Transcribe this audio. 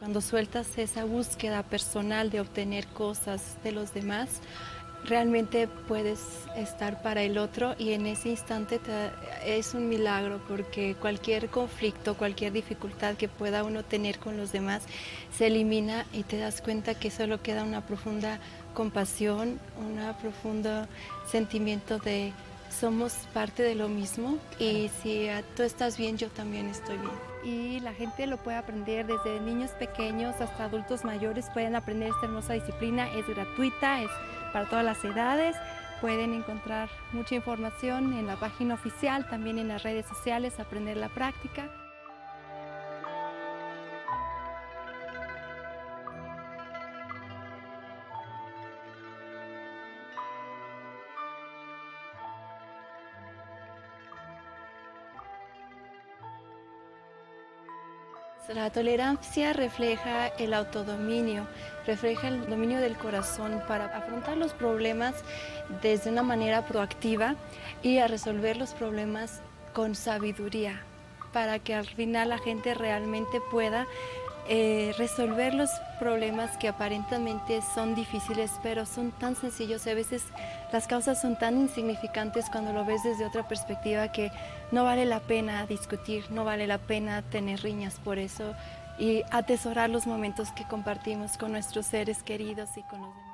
Cuando sueltas esa búsqueda personal de obtener cosas de los demás, realmente puedes estar para el otro y en ese instante es un milagro porque cualquier conflicto, cualquier dificultad que pueda uno tener con los demás se elimina y te das cuenta que solo queda una profunda compasión, un profundo sentimiento de somos parte de lo mismo y si tú estás bien, yo también estoy bien. Y la gente lo puede aprender desde niños pequeños hasta adultos mayores, pueden aprender esta hermosa disciplina, es gratuita, es para todas las edades. Pueden encontrar mucha información en la página oficial, también en las redes sociales, aprender la práctica. La tolerancia refleja el autodominio, refleja el dominio del corazón para afrontar los problemas desde una manera proactiva y a resolver los problemas con sabiduría, para que al final la gente realmente pueda eh, resolver los problemas que aparentemente son difíciles, pero son tan sencillos. A veces las causas son tan insignificantes cuando lo ves desde otra perspectiva que no vale la pena discutir, no vale la pena tener riñas por eso y atesorar los momentos que compartimos con nuestros seres queridos y con los demás.